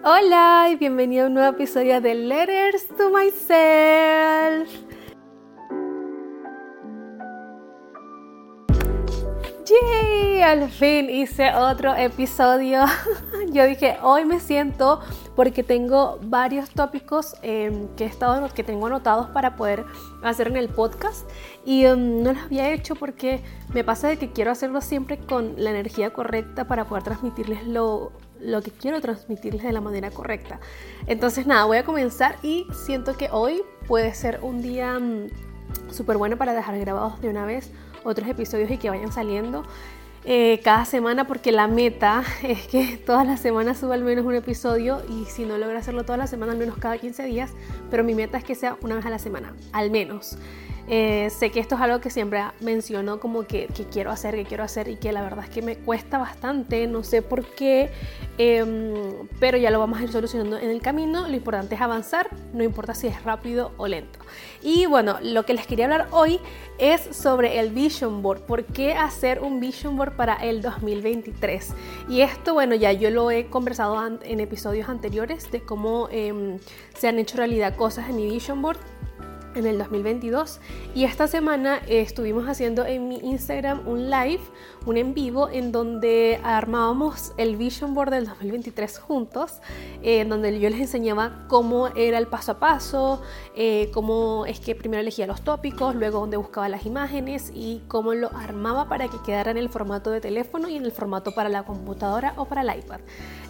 Hola y bienvenido a un nuevo episodio de Letters to Myself. ¡Yay! Al fin hice otro episodio. Yo dije, hoy me siento porque tengo varios tópicos em, que, he estado, que tengo anotados para poder hacer en el podcast y em, no los había hecho porque me pasa de que quiero hacerlo siempre con la energía correcta para poder transmitirles lo, lo que quiero transmitirles de la manera correcta. Entonces nada, voy a comenzar y siento que hoy puede ser un día mm, súper bueno para dejar grabados de una vez otros episodios y que vayan saliendo eh, cada semana porque la meta es que todas las semanas suba al menos un episodio y si no logro hacerlo todas las semanas, al menos cada 15 días, pero mi meta es que sea una vez a la semana, al menos. Eh, sé que esto es algo que siempre menciono como que, quiero hacer, que quiero hacer y que la verdad es que me cuesta bastante, no sé por qué, em, pero ya lo vamos a ir solucionando en el camino. Lo importante es avanzar, no importa si es rápido o lento. Y bueno, lo que les quería hablar hoy es sobre el Vision Board. ¿Por qué hacer un Vision Board para el 2023? Y esto, bueno, ya yo lo he conversado en episodios anteriores de cómo em, se han hecho realidad cosas en mi Vision Board en el 2022 y esta semana estuvimos haciendo en mi Instagram un live, un en vivo en donde armábamos el vision board del 2023 juntos, eh, en donde yo les enseñaba cómo era el paso a paso, eh, cómo es que primero elegía los tópicos, luego dónde buscaba las imágenes y cómo lo armaba para que quedara en el formato de teléfono y en el formato para la computadora o para el iPad.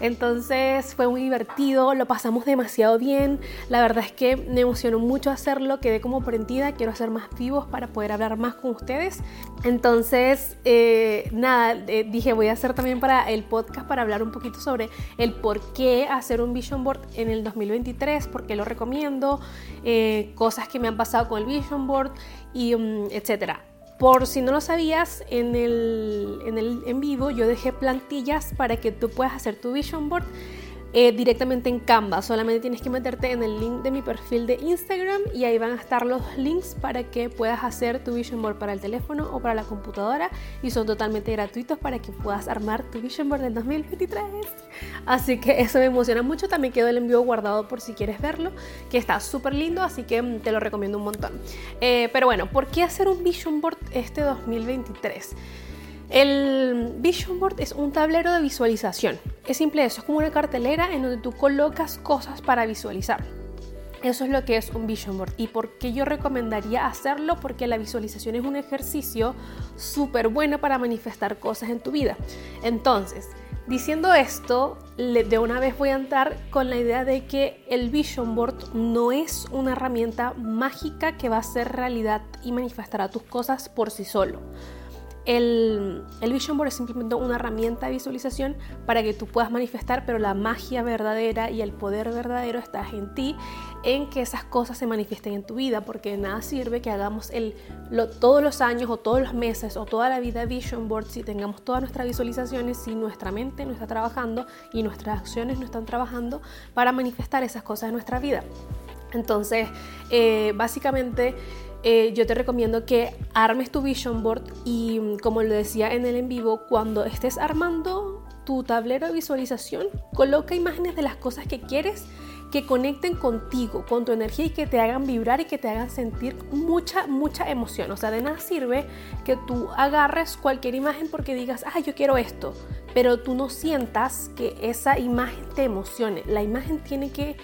Entonces fue muy divertido, lo pasamos demasiado bien, la verdad es que me emocionó mucho hacerlo, que como prendida, quiero hacer más vivos para poder hablar más con ustedes. Entonces, eh, nada, eh, dije voy a hacer también para el podcast para hablar un poquito sobre el por qué hacer un vision board en el 2023, por qué lo recomiendo, eh, cosas que me han pasado con el vision board y um, etcétera. Por si no lo sabías, en el, en el en vivo yo dejé plantillas para que tú puedas hacer tu vision board eh, directamente en Canva. Solamente tienes que meterte en el link de mi perfil de Instagram y ahí van a estar los links para que puedas hacer tu vision board para el teléfono o para la computadora y son totalmente gratuitos para que puedas armar tu vision board del 2023. Así que eso me emociona mucho. También quedó el envío guardado por si quieres verlo, que está súper lindo, así que mm, te lo recomiendo un montón. Eh, pero bueno, ¿por qué hacer un vision board este 2023? El Vision Board es un tablero de visualización. Es simple eso, es como una cartelera en donde tú colocas cosas para visualizar. Eso es lo que es un Vision Board. ¿Y por qué yo recomendaría hacerlo? Porque la visualización es un ejercicio súper bueno para manifestar cosas en tu vida. Entonces, diciendo esto, de una vez voy a entrar con la idea de que el Vision Board no es una herramienta mágica que va a hacer realidad y manifestará tus cosas por sí solo. El, Vision Board es simplemente una herramienta de visualización para que tú puedas manifestar, pero la magia verdadera y el poder verdadero está en ti, en que esas cosas se manifiesten en tu vida, porque nada sirve que hagamos el, todos los años o todos los meses o toda la vida Vision Board si tengamos todas nuestras visualizaciones, si nuestra mente no está trabajando y nuestras acciones no están trabajando para manifestar esas cosas en nuestra vida. Entonces, eh, básicamente eh, yo te recomiendo que armes tu vision board y mm, como lo decía en el en vivo, cuando estés armando tu tablero de visualización, coloca imágenes de las cosas que quieres que conecten contigo, con tu energía y que te hagan vibrar y que te hagan sentir mucha, mucha emoción. O sea, de nada sirve que tú agarres cualquier imagen porque digas, ah, yo quiero esto, pero tú no sientas que esa imagen te emocione. La imagen tiene que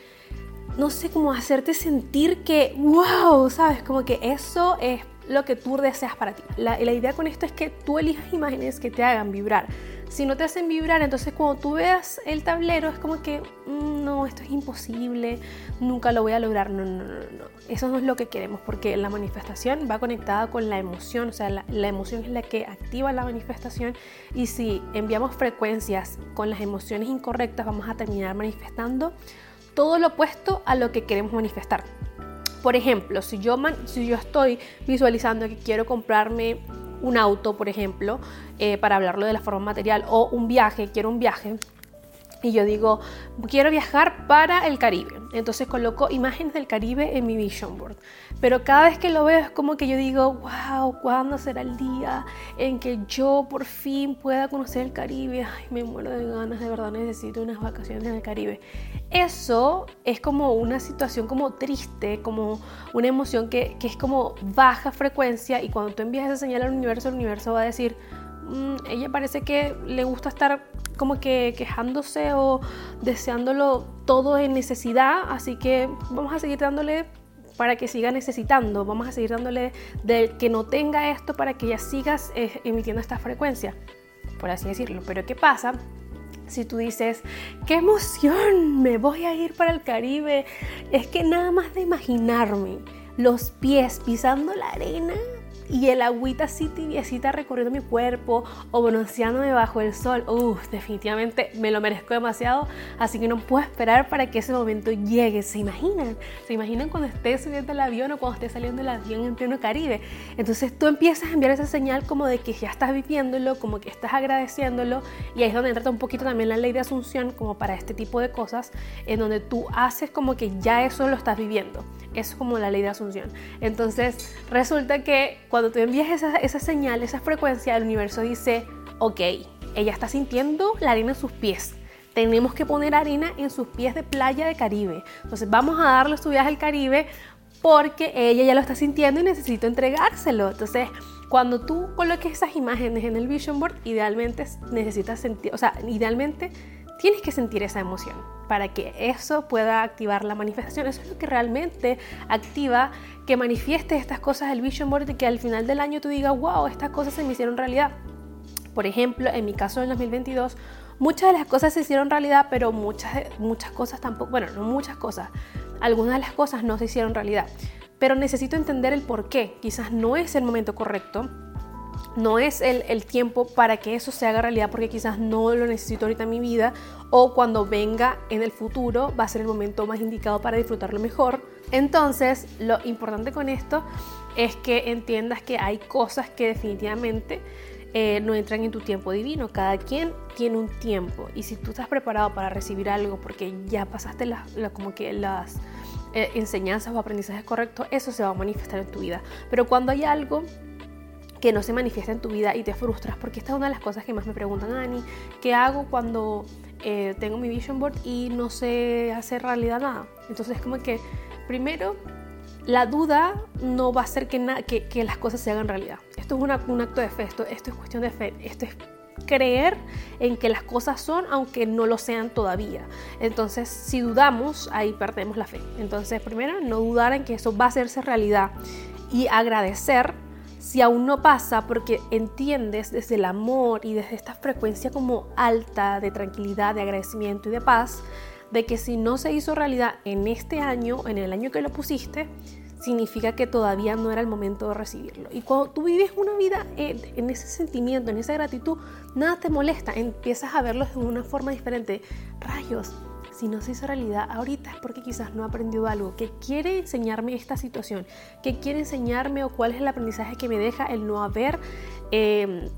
no sé, cómo hacerte sentir que, wow, sabes, como que eso es lo que tú deseas para ti. La, idea con esto es que tú elijas imágenes que te hagan vibrar. Si no te hacen vibrar, entonces cuando tú veas el tablero es como que, mm, no, esto es imposible, nunca lo voy a lograr. No, no, no, no. Eso no es lo que queremos porque la manifestación va conectada con la emoción, o sea, la emoción es la que activa la manifestación y si enviamos frecuencias con las emociones incorrectas, vamos a terminar manifestando todo lo opuesto a lo que queremos manifestar. Por ejemplo, si yo, si yo estoy visualizando que quiero comprarme un auto, por ejemplo, eh, para hablarlo de la forma material, o un viaje, quiero un viaje, y yo digo, quiero viajar para el Caribe. Entonces coloco imágenes del Caribe en mi vision board. Pero cada vez que lo veo es como que yo digo, wow, ¿cuándo será el día en que yo por fin pueda conocer el Caribe? Ay, me muero de ganas, de verdad necesito unas vacaciones en el Caribe. Eso es como una situación como triste, como una emoción que, que es como baja frecuencia y cuando tú envías esa señal al universo, el universo va a decir, Mm, ella parece que le gusta estar como que quejándose o deseándolo todo en necesidad, así que vamos a seguir dándole para que siga necesitando, vamos a seguir dándole de que no tenga esto para que ella siga eh, emitiendo esta frecuencia, por así decirlo. Pero ¿qué pasa? Si tú dices, qué emoción, me voy a ir para el Caribe, es que nada más de imaginarme los pies pisando la arena, y el agüita así tibiecita recorriendo mi cuerpo o bronceándome bajo el sol, uff, definitivamente me lo merezco demasiado, así que no puedo esperar para que ese momento llegue. ¿Se imaginan? ¿Se imaginan cuando estés subiendo el avión o cuando estés saliendo del avión en pleno Caribe? Entonces tú empiezas a enviar esa señal como de que ya estás viviéndolo, como que estás agradeciéndolo y ahí es donde entra un poquito también la ley de asunción como para este tipo de cosas, en donde tú haces como que ya eso lo estás viviendo. Es como la ley de asunción. Entonces resulta que cuando tú envías esa, esa señal, esa frecuencia, el universo dice, ok, ella está sintiendo la arena en sus pies. Tenemos que poner arena en sus pies de playa de Caribe. Entonces vamos a darle su viaje al Caribe porque ella ya lo está sintiendo y necesito entregárselo. Entonces, cuando tú coloques esas imágenes en el vision board, idealmente necesitas sentir, o sea, idealmente tienes que sentir esa emoción para que eso pueda activar la manifestación. Eso es lo que realmente activa que manifieste estas cosas del Vision Board y que al final del año tú digas, wow, estas cosas se me hicieron realidad. Por ejemplo, en mi caso en 2022, muchas de las cosas se hicieron realidad, pero muchas, muchas cosas tampoco, bueno, no muchas cosas, algunas de las cosas no se hicieron realidad. Pero necesito entender el por qué. Quizás no es el momento correcto, no es el, tiempo para que eso se haga realidad porque quizás no lo necesito ahorita en mi vida o cuando venga en el futuro va a ser el momento más indicado para disfrutarlo mejor. Entonces, lo importante con esto es que entiendas que hay cosas que definitivamente eh, no entran en tu tiempo divino. Cada quien tiene un tiempo y si tú estás preparado para recibir algo porque ya pasaste como que las eh, enseñanzas o aprendizajes correctos, eso se va a manifestar en tu vida. Pero cuando hay algo que no se manifiesta en tu vida y te frustras, porque esta es una de las cosas que más me preguntan, Ani, ¿qué hago cuando eh, tengo mi vision board y no sé hacer realidad nada? Entonces como que primero la duda no va a hacer que, que, las cosas se hagan realidad. Esto es un acto de fe, esto, esto es cuestión de fe, esto es creer en que las cosas son aunque no lo sean todavía. Entonces, si dudamos, ahí perdemos la fe. Entonces, primero, no dudar en que eso va a hacerse realidad y agradecer si aún no pasa porque entiendes desde el amor y desde esta frecuencia como alta de tranquilidad, de agradecimiento y de paz, de que si no se hizo realidad en este año, en el año que lo pusiste, significa que todavía no era el momento de recibirlo. Y cuando tú vives una vida en, ese sentimiento, en esa gratitud, nada te molesta, empiezas a verlo de una forma diferente. Rayos, si no se hizo realidad ahorita es porque quizás no ha aprendido algo, que quiere enseñarme esta situación, que quiere enseñarme o cuál es el aprendizaje que me deja el no haber... Eh,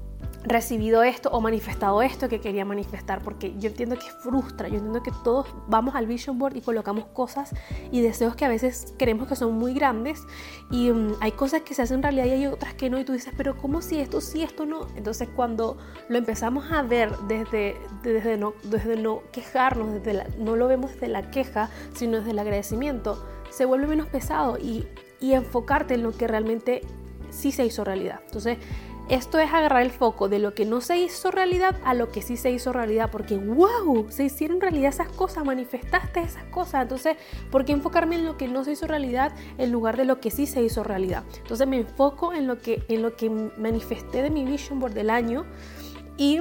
recibido esto o manifestado esto que quería manifestar, porque yo entiendo que frustra, yo entiendo que todos vamos al vision board y colocamos cosas y deseos que a veces creemos que son muy grandes y mm, hay cosas que se hacen realidad y hay otras que no y tú dices, pero ¿cómo si esto sí, esto no? Entonces cuando lo empezamos a ver desde, desde, no, desde no quejarnos, desde no lo vemos desde la queja, sino desde el agradecimiento, se vuelve menos pesado y, y enfocarte en lo que realmente sí se hizo realidad. Entonces, esto es agarrar el foco de lo que no se hizo realidad a lo que sí se hizo realidad, porque wow, se hicieron realidad esas cosas, manifestaste esas cosas. Entonces, ¿por qué enfocarme en lo que no se hizo realidad en lugar de lo que sí se hizo realidad? Entonces me enfoco en lo que, en lo que manifesté de mi vision board del año y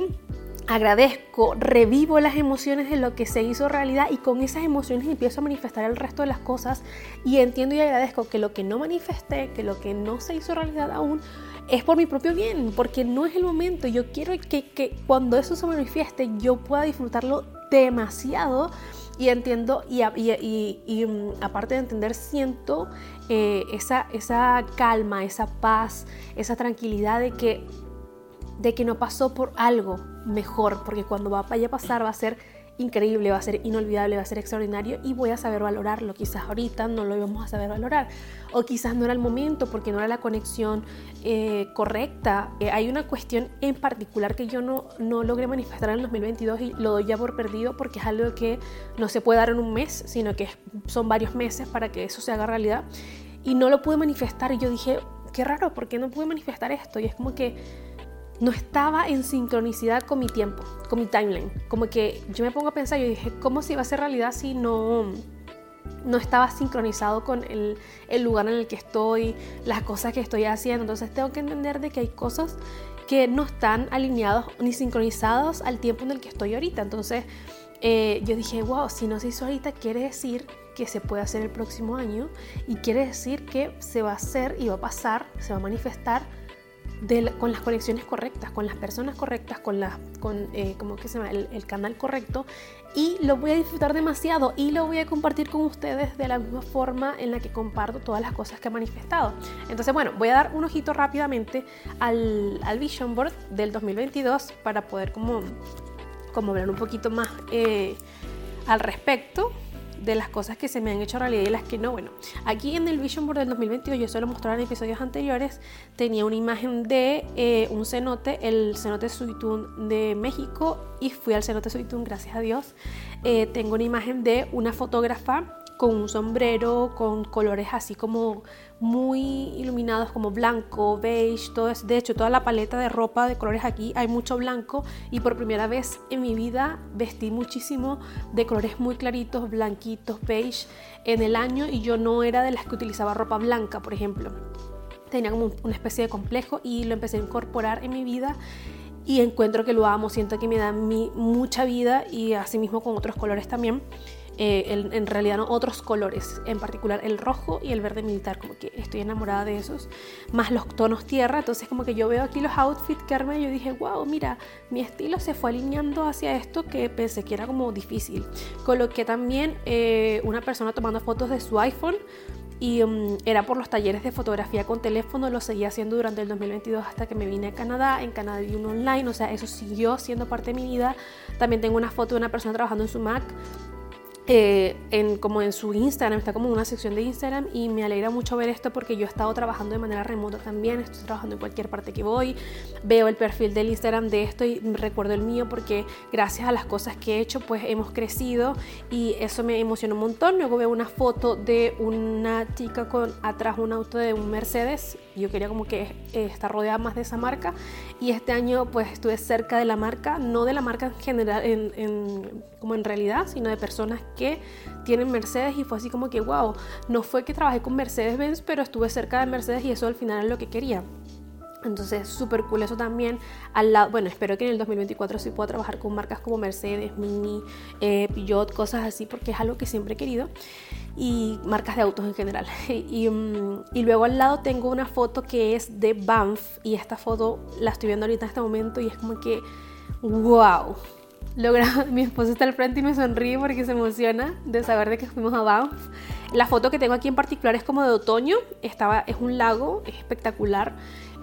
agradezco, revivo las emociones de lo que se hizo realidad y con esas emociones empiezo a manifestar el resto de las cosas y entiendo y agradezco que lo que no manifesté, que lo que no se hizo realidad aún, es por mi propio bien, porque no es el momento. Yo quiero que, cuando eso se manifieste yo pueda disfrutarlo demasiado y entiendo y, mm, aparte de entender siento eh, esa, esa calma, esa paz, esa tranquilidad de que, de que no pasó por algo mejor, porque cuando vaya a pasar va a ser increíble, va a ser inolvidable, va a ser extraordinario y voy a saber valorarlo. Quizás ahorita no lo íbamos a saber valorar o quizás no era el momento porque no era la conexión eh, correcta. Eh, hay una cuestión en particular que yo no, no logré manifestar en el 2022 y lo doy ya por perdido porque es algo que no se puede dar en un mes, sino que son varios meses para que eso se haga realidad. Y no lo pude manifestar y yo dije, qué raro, ¿por qué no pude manifestar esto? Y es como que no estaba en sincronicidad con mi tiempo, con mi timeline. Como que yo me pongo a pensar, yo dije, ¿cómo se iba a hacer realidad si no, no estaba sincronizado con el, el, lugar en el que estoy, las cosas que estoy haciendo? Entonces tengo que entender de que hay cosas que no están alineados ni sincronizados al tiempo en el que estoy ahorita. Entonces eh, yo dije, wow, si no se hizo ahorita, quiere decir que se puede hacer el próximo año y quiere decir que se va a hacer y va a pasar, se va a manifestar con las conexiones correctas, con las personas correctas, con, la, con eh, que se llama? El, canal correcto y lo voy a disfrutar demasiado y lo voy a compartir con ustedes de la misma forma en la que comparto todas las cosas que he manifestado. Entonces, bueno, voy a dar un ojito rápidamente al, al Vision Board del 2022 para poder como, como hablar un poquito más eh, al respecto de las cosas que se me han hecho realidad y las que no. Bueno, aquí en el Vision Board del 2022, yo solo mostraba en episodios anteriores, tenía una imagen de eh, un cenote, el cenote Suitún de México, y fui al cenote Suitún, gracias a Dios. Eh, tengo una imagen de una fotógrafa con un sombrero, con colores así como muy iluminados como blanco, beige, todo es, de hecho toda la paleta de ropa de colores aquí hay mucho blanco y por primera vez en mi vida vestí muchísimo de colores muy claritos, blanquitos, beige en el año y yo no era de las que utilizaba ropa blanca, por ejemplo. Tenía como una especie de complejo y lo empecé a incorporar en mi vida y encuentro que lo amo, siento que me da mucha vida y así mismo con otros colores también. Eh, en, realidad no, otros colores, en particular el rojo y el verde militar, como que estoy enamorada de esos, más los tonos tierra, entonces como que yo veo aquí los outfits que armé y yo dije, wow, mira, mi estilo se fue alineando hacia esto que pensé que era como difícil. Coloqué también eh, una persona tomando fotos de su iPhone, y um, era por los talleres de fotografía con teléfono, lo seguía haciendo durante el 2022 hasta que me vine a Canadá, en Canadá vi un online, o sea, eso siguió siendo parte de mi vida. También tengo una foto de una persona trabajando en su Mac eh, en, como en su Instagram, está como en una sección de Instagram y me alegra mucho ver esto porque yo he estado trabajando de manera remota también, estoy trabajando en cualquier parte que voy, veo el perfil del Instagram de esto y recuerdo el mío porque gracias a las cosas que he hecho pues hemos crecido y eso me emociona un montón. Luego veo una foto de una chica con atrás un auto de un Mercedes, yo quería como que eh, estar rodeada más de esa marca y este año pues estuve cerca de la marca, no de la marca en general, en, como en realidad, sino de personas que tienen Mercedes y fue así como que, wow, no fue que trabajé con Mercedes-Benz, pero estuve cerca de Mercedes y eso al final es lo que quería. Entonces, súper cool eso también. Al lado, bueno, espero que en el 2024 sí pueda trabajar con marcas como Mercedes, Mini, eh, Peugeot, cosas así, porque es algo que siempre he querido. Y marcas de autos en general. Y, mm, y, luego al lado tengo una foto que es de Banff. Y esta foto la estoy viendo ahorita en este momento y es como que, wow logra, mi esposo está al frente y me sonríe porque se emociona de saber de que fuimos a Banff. La foto que tengo aquí en particular es como de otoño, Estaba, es un lago, es espectacular.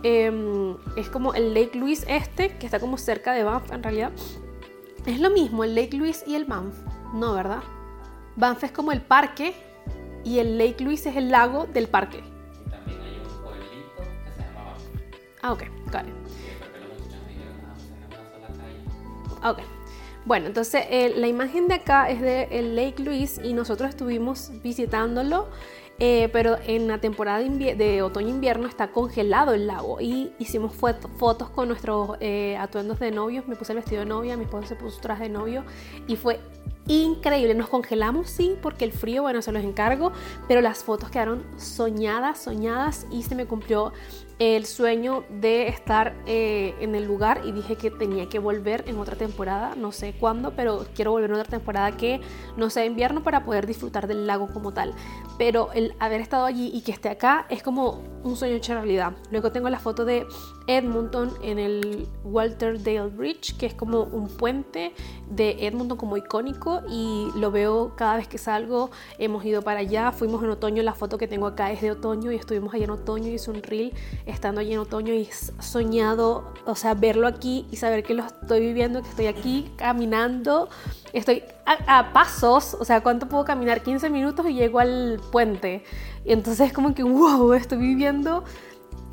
Em, es como el Lake Louise este, que está como cerca de Banff en realidad. Es lo mismo el Lake Louise y el Banff, no, ¿verdad? Banff es como el parque y el Lake Louise es el lago del parque. Y también hay un pueblito que se llama Banff. Ah, ok. Ah, ok. Bueno, entonces eh, la imagen de acá es de el Lake Louise y nosotros estuvimos visitándolo, eh, pero en la temporada de, otoño-invierno está congelado el lago y hicimos fotos con nuestros eh, atuendos de novios. Me puse el vestido de novia, mi esposo se puso traje de novio y fue increíble. Nos congelamos, sí, porque el frío, bueno, se los encargo, pero las fotos quedaron soñadas, soñadas y se me cumplió el sueño de estar eh, en el lugar y dije que tenía que volver en otra temporada, no sé cuándo, pero quiero volver en otra temporada que no sea invierno para poder disfrutar del lago como tal. Pero el haber estado allí y que esté acá es como un sueño hecho realidad. Luego tengo la foto de Edmonton en el Walter Dale Bridge, que es como un puente de Edmonton como icónico y lo veo cada vez que salgo. Hemos ido para allá, fuimos en otoño, la foto que tengo acá es de otoño y estuvimos allá en otoño y es un reel estando allí en otoño y soñado, o sea, verlo aquí y saber que lo estoy viviendo, que estoy aquí caminando, estoy a, pasos, o sea, ¿cuánto puedo caminar? 15 minutos y llego al puente. Y entonces es como que, wow, estoy viviendo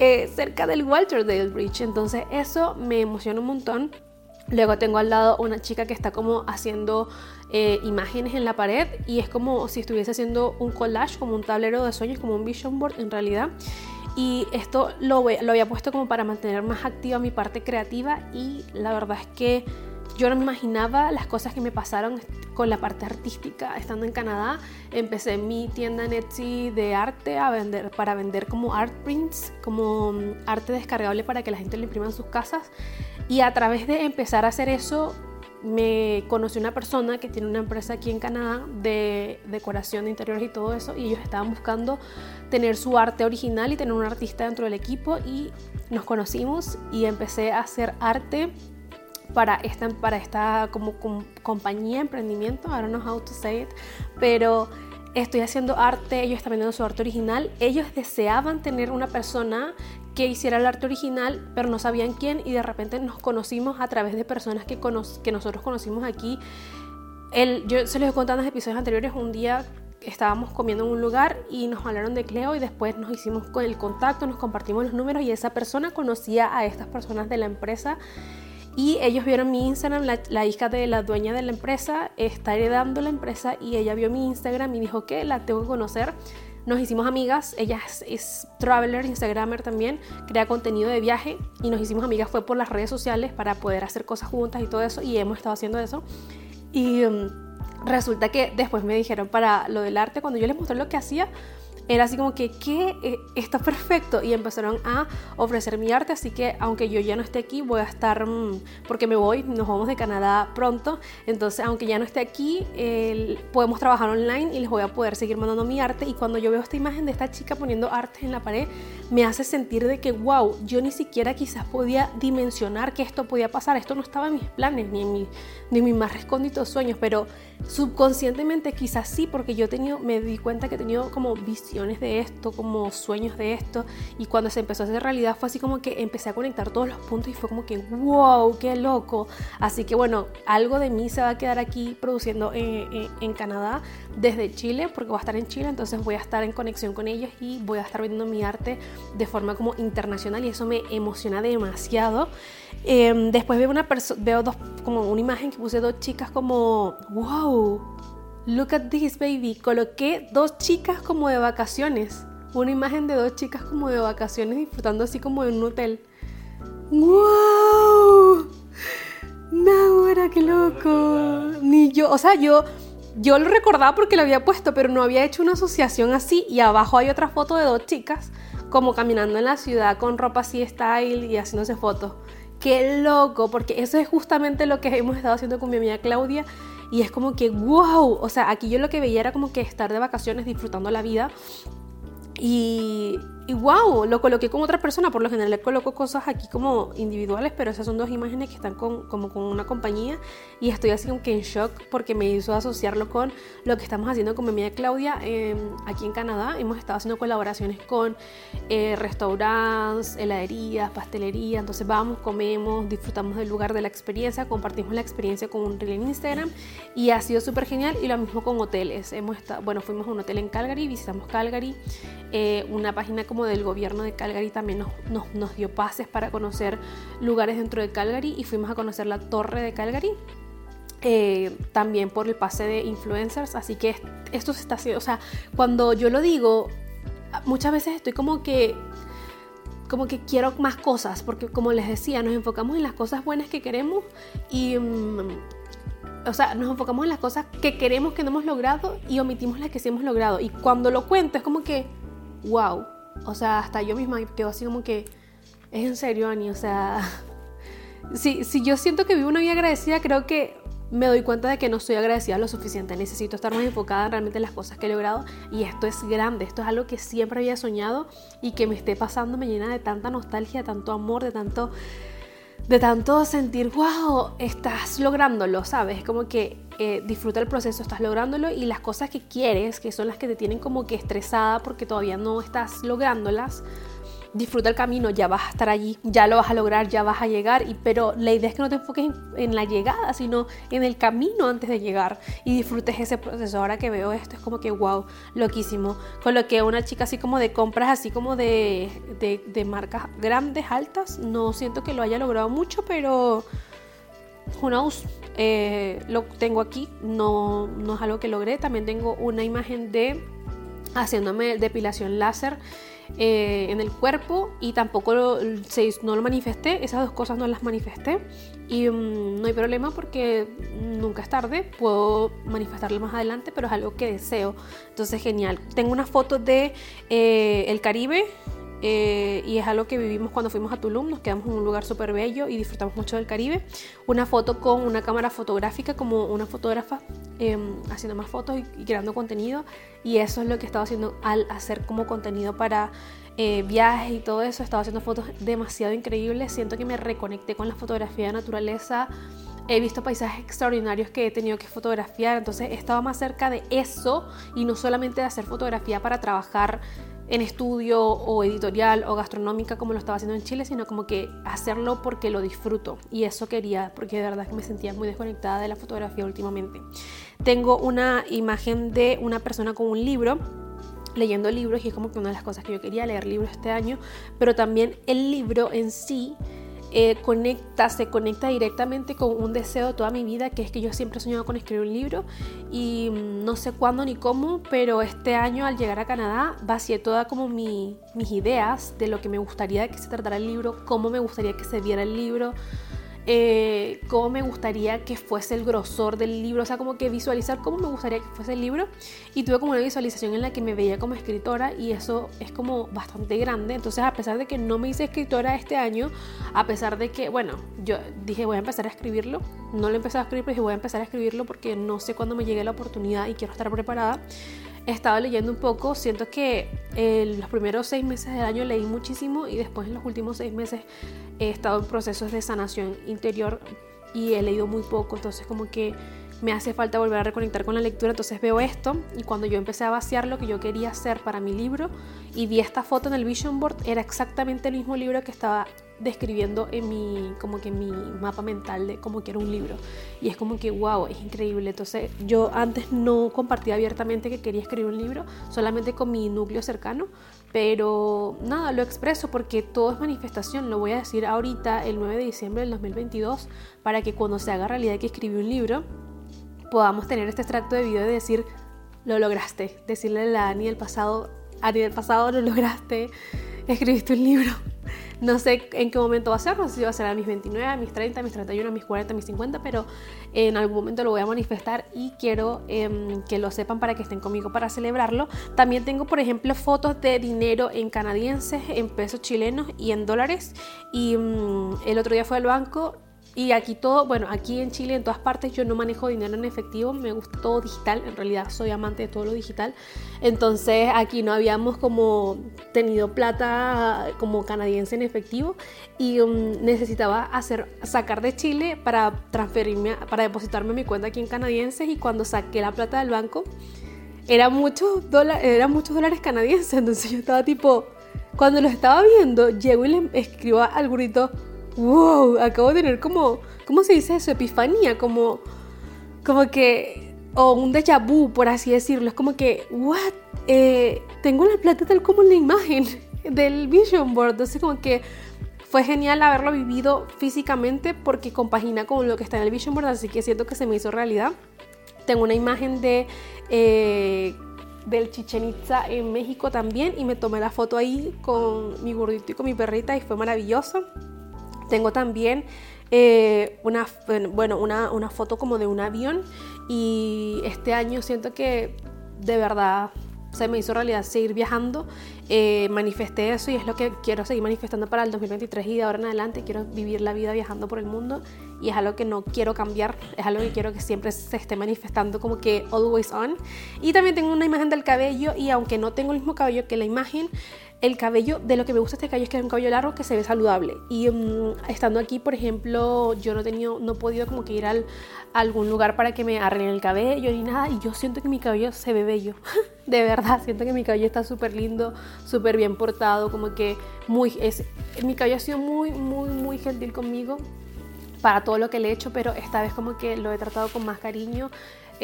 eh, cerca del Walter Dale Bridge. Entonces eso me emociona un montón. Luego tengo al lado una chica que está como haciendo eh, imágenes en la pared y es como si estuviese haciendo un collage, como un tablero de sueños, como un vision board en realidad. Y esto lo, lo había puesto como para mantener más activa mi parte creativa y la verdad es que yo no me imaginaba las cosas que me pasaron con la parte artística. Estando en Canadá, empecé mi tienda en Etsy de arte a vender, para vender como art prints, como mm, arte descargable para que la gente lo imprima en sus casas. Y a través de empezar a hacer eso, me conocí una persona que tiene una empresa aquí en Canadá de decoración de interiores y todo eso y ellos estaban buscando tener su arte original y tener un artista dentro del equipo y nos conocimos y empecé a hacer arte para esta, para esta como, compañía, emprendimiento, I don't know how to say it, pero estoy haciendo arte, ellos están vendiendo su arte original, ellos deseaban tener una persona que hiciera el arte original, pero no sabían quién y de repente nos conocimos a través de personas que, que nosotros conocimos aquí. El, yo se los he contado en los episodios anteriores, un día estábamos comiendo en un lugar y nos hablaron de Cleo y después nos hicimos el contacto, nos compartimos los números y esa persona conocía a estas personas de la empresa y ellos vieron mi Instagram, la, hija de la dueña de la empresa está heredando la empresa y ella vio mi Instagram y dijo que la tengo que conocer. Nos hicimos amigas, ella es, traveler, instagramer también, crea contenido de viaje y nos hicimos amigas fue por las redes sociales para poder hacer cosas juntas y todo eso y hemos estado haciendo eso. Y um, resulta que después me dijeron para lo del arte, cuando yo les mostré lo que hacía, era así como que, ¿qué? Eh, está perfecto. Y empezaron a ofrecer mi arte, así que aunque yo ya no esté aquí, voy a estar, mm, porque me voy, nos vamos de Canadá pronto, entonces aunque ya no esté aquí, podemos trabajar online y les voy a poder seguir mandando mi arte. Y cuando yo veo esta imagen de esta chica poniendo arte en la pared, me hace sentir de que, wow, yo ni siquiera quizás podía dimensionar que esto podía pasar, esto no estaba en mis planes, ni en, mi, ni en mis más recónditos sueños, pero subconscientemente quizás sí, porque yo tenido, me di cuenta que he tenido como visiones de esto, como sueños de esto, y cuando se empezó a hacer realidad fue así como que empecé a conectar todos los puntos y fue como que, wow, qué loco. Así que bueno, algo de mí se va a quedar aquí produciendo en Canadá desde Chile, porque voy a estar en Chile, entonces voy a estar en conexión con ellos y voy a estar vendiendo mi arte de forma como internacional y eso me emociona demasiado. Em, después veo, una veo dos, como una imagen que puse dos chicas como, wow, look at this baby. Coloqué dos chicas como de vacaciones. Una imagen de dos chicas como de vacaciones disfrutando así como en un hotel. ¡Wow! No, era qué loco. Ni yo, o sea, yo, yo lo recordaba porque lo había puesto, pero no había hecho una asociación así. Y abajo hay otra foto de dos chicas como caminando en la ciudad con ropa así style y haciéndose fotos. Qué loco, porque eso es justamente lo que hemos estado haciendo con mi amiga Claudia. Y es como que, wow, o sea, aquí yo lo que veía era como que estar de vacaciones disfrutando la vida. Y, y wow, lo coloqué con otra persona. Por lo general le coloco cosas aquí como individuales, pero esas son dos imágenes que están con, como con una compañía. Y estoy así como que en shock porque me hizo asociarlo con lo que estamos haciendo con mi amiga Claudia em, aquí en Canadá. Hemos estado haciendo colaboraciones con eh, restaurantes, heladerías, pastelería. Entonces vamos, comemos, disfrutamos del lugar de la experiencia, compartimos la experiencia con un reel en Instagram. Y ha sido súper genial. Y lo mismo con hoteles. Hemos estado, bueno, fuimos a un hotel en Calgary, visitamos Calgary, eh, una página del gobierno de Calgary también nos, nos, dio pases para conocer lugares dentro de Calgary y fuimos a conocer la torre de Calgary. Eh, también por el pase de influencers, así que esto se está haciendo, o sea, cuando yo lo digo, muchas veces estoy como que como que quiero más cosas, porque como les decía, nos enfocamos en las cosas buenas que queremos y, mm, o sea, nos enfocamos en las cosas que queremos que no hemos logrado y omitimos las que sí hemos logrado. Y cuando lo cuento es como que, wow, o sea, hasta yo misma quedo así como que, es en serio, Ani, o sea, si, si yo siento que vivo una vida agradecida, creo que me doy cuenta de que no estoy agradecida lo suficiente. Necesito estar más enfocada realmente en las cosas que he logrado. Y esto es grande, esto es algo que siempre había soñado y que me esté pasando me llena de tanta nostalgia, de tanto amor, de tanto de tanto sentir, wow, estás lográndolo, ¿sabes? Como que eh, disfruta el proceso, estás lográndolo y las cosas que quieres, que son las que te tienen como que estresada porque todavía no estás lográndolas, disfruta el camino, ya vas a estar allí, ya lo vas a lograr, ya vas a llegar, y, pero la idea es que no te enfoques en, la llegada, sino en el camino antes de llegar y disfrutes ese proceso. Ahora que veo esto es como que wow, loquísimo. Con lo que una chica así como de compras, así como de, de, marcas grandes, altas, no siento que lo haya logrado mucho, pero who eh, lo tengo aquí, no, no es algo que logré. También tengo una imagen de haciéndome depilación láser eh, en el cuerpo y tampoco lo, no lo manifesté, esas dos cosas no las manifesté y um, no hay problema porque nunca es tarde, puedo manifestarlo más adelante, pero es algo que deseo, entonces genial. Tengo una foto de eh, el Caribe, eh, y es algo que vivimos cuando fuimos a Tulum, nos quedamos en un lugar súper bello y disfrutamos mucho del Caribe. Una foto con una cámara fotográfica como una fotógrafa eh, haciendo más fotos y, y, creando contenido y eso es lo que estaba haciendo al hacer como contenido para eh, viajes y todo eso, estaba haciendo fotos demasiado increíbles, siento que me reconecté con la fotografía de naturaleza. He visto paisajes extraordinarios que he tenido que fotografiar, entonces he estado más cerca de eso y no solamente de hacer fotografía para trabajar en estudio o editorial o gastronómica como lo estaba haciendo en Chile, sino como que hacerlo porque lo disfruto y eso quería, porque de verdad que me sentía muy desconectada de la fotografía últimamente. Tengo una imagen de una persona con un libro leyendo libros y es como que una de las cosas que yo quería leer libros este año, pero también el libro en sí eh, conecta, se conecta directamente con un deseo de toda mi vida, que es que yo siempre he soñado con escribir un libro y mm, no sé cuándo ni cómo, pero este año al llegar a Canadá vacié todas como mi, mis ideas de lo que me gustaría que se tratara el libro, cómo me gustaría que se viera el libro eh, cómo me gustaría que fuese el grosor del libro, o sea, como que visualizar cómo me gustaría que fuese el libro. Y tuve como una visualización en la que me veía como escritora y eso es como bastante grande. Entonces, a pesar de que no me hice escritora este año, a pesar de que, bueno, yo dije voy a empezar a escribirlo, no lo empecé a escribir, pero dije voy a empezar a escribirlo porque no sé cuándo me llegue la oportunidad y quiero estar preparada he estado leyendo un poco, siento que en los primeros seis meses del año leí muchísimo y después en los últimos seis meses he estado en procesos de sanación interior y he leído muy poco, entonces como que me hace falta volver a reconectar con la lectura, entonces veo esto y cuando yo empecé a vaciar lo que yo quería hacer para mi libro y vi esta foto en el vision board, era exactamente el mismo libro que estaba describiendo en mi, como que mi mapa mental de cómo quiero un libro. Y es como que, wow, es increíble. Entonces yo antes no compartía abiertamente que quería escribir un libro, solamente con mi núcleo cercano, pero nada, lo expreso porque todo es manifestación. Lo voy a decir ahorita, el 9 de diciembre del 2022, para que cuando se haga realidad que escribí un libro, podamos tener este extracto de video de decir, lo lograste. Decirle a la Ani del pasado, Ani del pasado, lo lograste, escribiste un libro. No sé en qué momento va a ser, no sé si va a ser a mis 29, a mis 30, a mis 31, a mis 40, a mis 50, pero en algún momento lo voy a manifestar y quiero eh, que lo sepan para que estén conmigo para celebrarlo. También tengo, por ejemplo, fotos de dinero en canadienses, en pesos chilenos y en dólares. Y um, el otro día fue al banco y aquí todo, bueno, aquí en Chile, en todas partes, yo no manejo dinero en efectivo, me gusta todo digital, en realidad soy amante de todo lo digital. Entonces aquí no habíamos como tenido plata como canadiense en efectivo y um, necesitaba hacer, sacar de Chile para transferirme, para depositarme mi cuenta aquí en canadienses y cuando saqué la plata del banco, era muchos dólares, eran muchos dólares canadienses, entonces yo estaba tipo, cuando lo estaba viendo, llego y le escribo al burrito, wow, acabo de tener como, ¿cómo se dice eso? Epifanía, como, como que, o un déjà vu, por así decirlo. Es como que, what, eh, tengo la plata tal como en la imagen del vision board. Entonces como que fue genial haberlo vivido físicamente porque compagina con lo que está en el vision board, así que siento que se me hizo realidad. Tengo una imagen de... Eh, del Chichen Itza en México también y me tomé la foto ahí con mi gordito y con mi perrita y fue maravilloso. Tengo también eh, una, bueno, una, una foto como de un avión y este año siento que de verdad se me hizo realidad seguir viajando. Eh, manifesté eso y es lo que quiero seguir manifestando para el 2023 y de ahora en adelante quiero vivir la vida viajando por el mundo y es algo que no quiero cambiar, es algo que quiero que siempre se esté manifestando como que always on. Y también tengo una imagen del cabello y aunque no tengo el mismo cabello que la imagen, el cabello, de lo que me gusta este cabello es que es un cabello largo que se ve saludable. Y mm, estando aquí, por ejemplo, yo no he tenido, no he podido como que ir al, a algún lugar para que me arreglen el cabello ni nada. Y yo siento que mi cabello se ve bello. de verdad, siento que mi cabello está súper lindo, súper bien portado, como que muy, es, mi cabello ha sido muy, muy, muy gentil conmigo para todo lo que le he hecho, pero esta vez como que lo he tratado con más cariño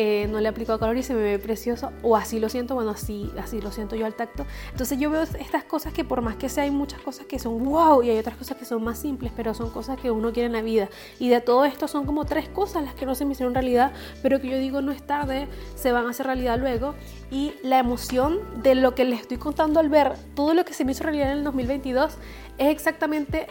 eh, no le he aplicado calor y se me ve precioso, o así lo siento, bueno, así, así lo siento yo al tacto. Entonces yo veo estas cosas que por más que sea, hay muchas cosas que son wow y hay otras cosas que son más simples, pero son cosas que uno quiere en la vida. Y de todo esto son como tres cosas las que no se me hicieron realidad, pero que yo digo no es tarde, se van a hacer realidad luego. Y la emoción de lo que les estoy contando al ver todo lo que se me hizo realidad en el 2022 es exactamente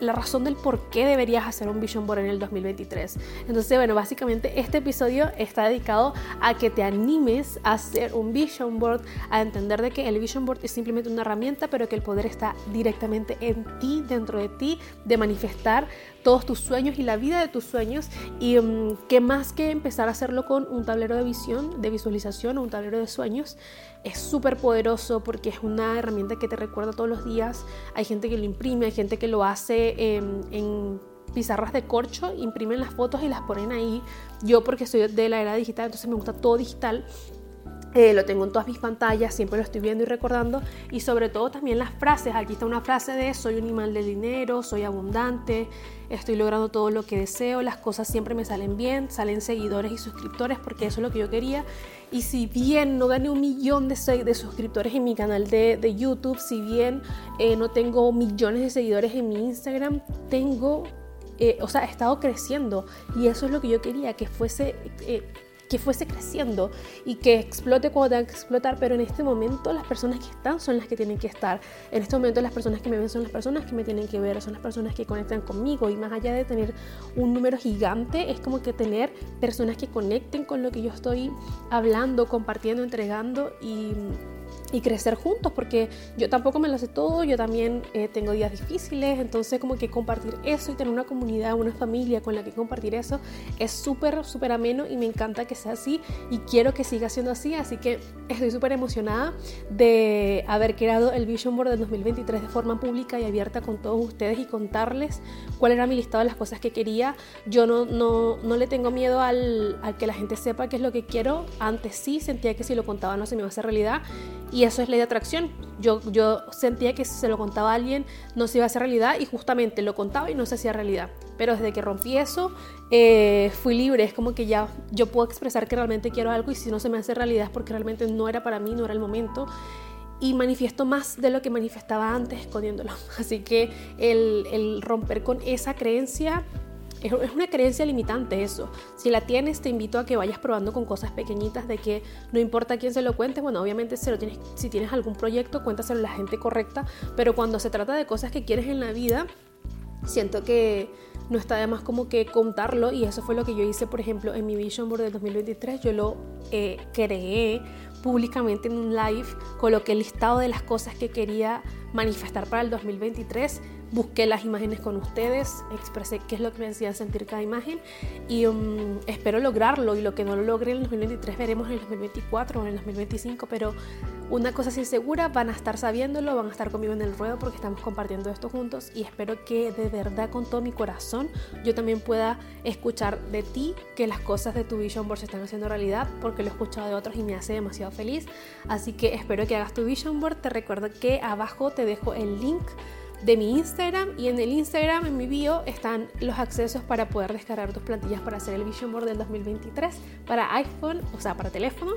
la razón del por qué deberías hacer un vision board en el 2023. Entonces, bueno, básicamente este episodio está dedicado a que te animes a hacer un vision board, a entender de que el vision board es simplemente una herramienta, pero que el poder está directamente en ti, dentro de ti, de manifestar todos tus sueños y la vida de tus sueños y um, que más que empezar a hacerlo con un tablero de visión, de visualización o un tablero de sueños, es súper poderoso porque es una herramienta que te recuerda todos los días. Hay gente que lo imprime, hay gente que lo hace en pizarras de corcho, imprimen las fotos y las ponen ahí. Yo porque soy de la era digital, entonces me gusta todo digital eh, lo tengo en todas mis pantallas, siempre lo estoy viendo y recordando. Y sobre todo también las frases. Aquí está una frase de soy un animal de dinero, soy abundante, estoy logrando todo lo que deseo, las cosas siempre me salen bien, salen seguidores y suscriptores porque eso es lo que yo quería. Y si bien no gané un millón de, suscriptores en mi canal de, YouTube, si bien eh, no tengo millones de seguidores en mi Instagram, tengo, eh, o sea, he estado creciendo. Y eso es lo que yo quería, que fuese que fuese creciendo y que explote cuando tenga que explotar, pero en este momento las personas que están son las que tienen que estar. En este momento las personas que me ven son las personas que me tienen que ver, son las personas que conectan conmigo y más allá de tener un número gigante, es como que tener personas que conecten con lo que yo estoy hablando, compartiendo, entregando y y crecer juntos, porque yo tampoco me lo sé todo, yo también eh, tengo días difíciles, entonces como que compartir eso y tener una comunidad, una familia con la que compartir eso es súper, súper ameno y me encanta que sea así y quiero que siga siendo así, así que estoy súper emocionada de haber creado el Vision Board del 2023 de forma pública y abierta con todos ustedes y contarles cuál era mi listado de las cosas que quería. Yo no, no, no le tengo miedo al, al que la gente sepa qué es lo que quiero, antes sí sentía que si lo contaba no se me iba a hacer realidad y eso es ley de atracción. Yo, yo sentía que si se lo contaba alguien no se iba a hacer realidad y justamente lo contaba y no se hacía realidad. Pero desde que rompí eso, eh, fui libre. Es como que ya yo puedo expresar que realmente quiero algo y si no se me hace realidad es porque realmente no era para mí, no era el momento. Y manifiesto más de lo que manifestaba antes escondiéndolo. Así que el, el romper con esa creencia es una creencia limitante eso. Si la tienes, te invito a que vayas probando con cosas pequeñitas de que no importa quién se lo cuente, bueno, obviamente si, tienes algún proyecto, cuéntaselo a la gente correcta, pero cuando se trata de cosas que quieres en la vida, siento que no está de más como que contarlo y eso fue lo que yo hice, por ejemplo, en mi Vision Board del 2023, yo lo eh, creé públicamente en un live, coloqué el listado de las cosas que quería manifestar para el 2023 busqué las imágenes con ustedes, expresé qué es lo que me hacía sentir cada imagen y um, espero lograrlo y lo que no lo logré en el 2023 veremos en el 2024 o en el 2025, pero una cosa sí segura, van a estar sabiéndolo, van a estar conmigo en el ruedo porque estamos compartiendo esto juntos y espero que de verdad con todo mi corazón yo también pueda escuchar de ti que las cosas de tu vision board se están haciendo realidad porque lo he escuchado de otros y me hace demasiado feliz, así que espero que hagas tu vision board, te recuerdo que abajo te dejo el link de mi Instagram y en el Instagram, en mi bio, están los accesos para poder descargar tus plantillas para hacer el Vision Board del 2023 para iPhone, o sea, para teléfono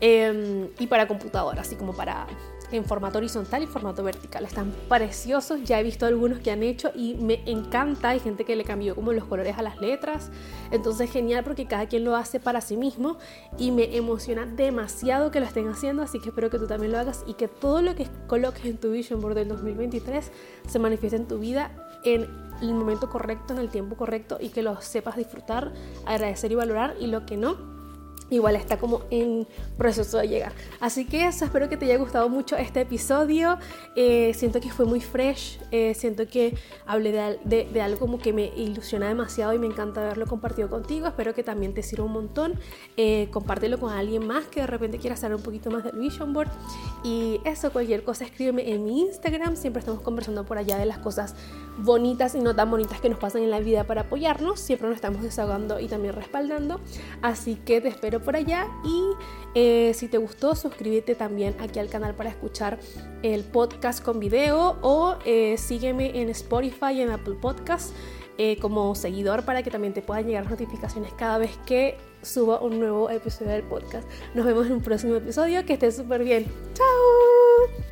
em, y para computadora, así como para en formato horizontal y formato vertical. Están preciosos, ya he visto algunos que han hecho y me encanta. Hay gente que le cambió como los colores a las letras. Entonces genial porque cada quien lo hace para sí mismo y me emociona demasiado que lo estén haciendo. Así que espero que tú también lo hagas y que todo lo que coloques en tu Vision Board del 2023 se manifieste en tu vida en el momento correcto, en el tiempo correcto y que lo sepas disfrutar, agradecer y valorar y lo que no igual está como en proceso de llegar. Así que eso, espero que te haya gustado mucho este episodio. Eh, siento que fue muy fresh, eh, siento que hablé de, algo como que me ilusiona demasiado y me encanta haberlo compartido contigo. Espero que también te sirva un montón. Eh, compártelo con alguien más que de repente quiera saber un poquito más del Vision Board. Y eso, cualquier cosa, escríbeme en mi Instagram. Siempre estamos conversando por allá de las cosas bonitas y no tan bonitas que nos pasan en la vida para apoyarnos. Siempre nos estamos desahogando y también respaldando. Así que te espero por allá. Y eh, si te gustó, suscríbete también aquí al canal para escuchar el podcast con video o eh, sígueme en Spotify y en Apple Podcasts. Eh, como seguidor para que también te puedan llegar notificaciones cada vez que suba un nuevo episodio del podcast. Nos vemos en un próximo episodio. Que estés súper bien. ¡Chao!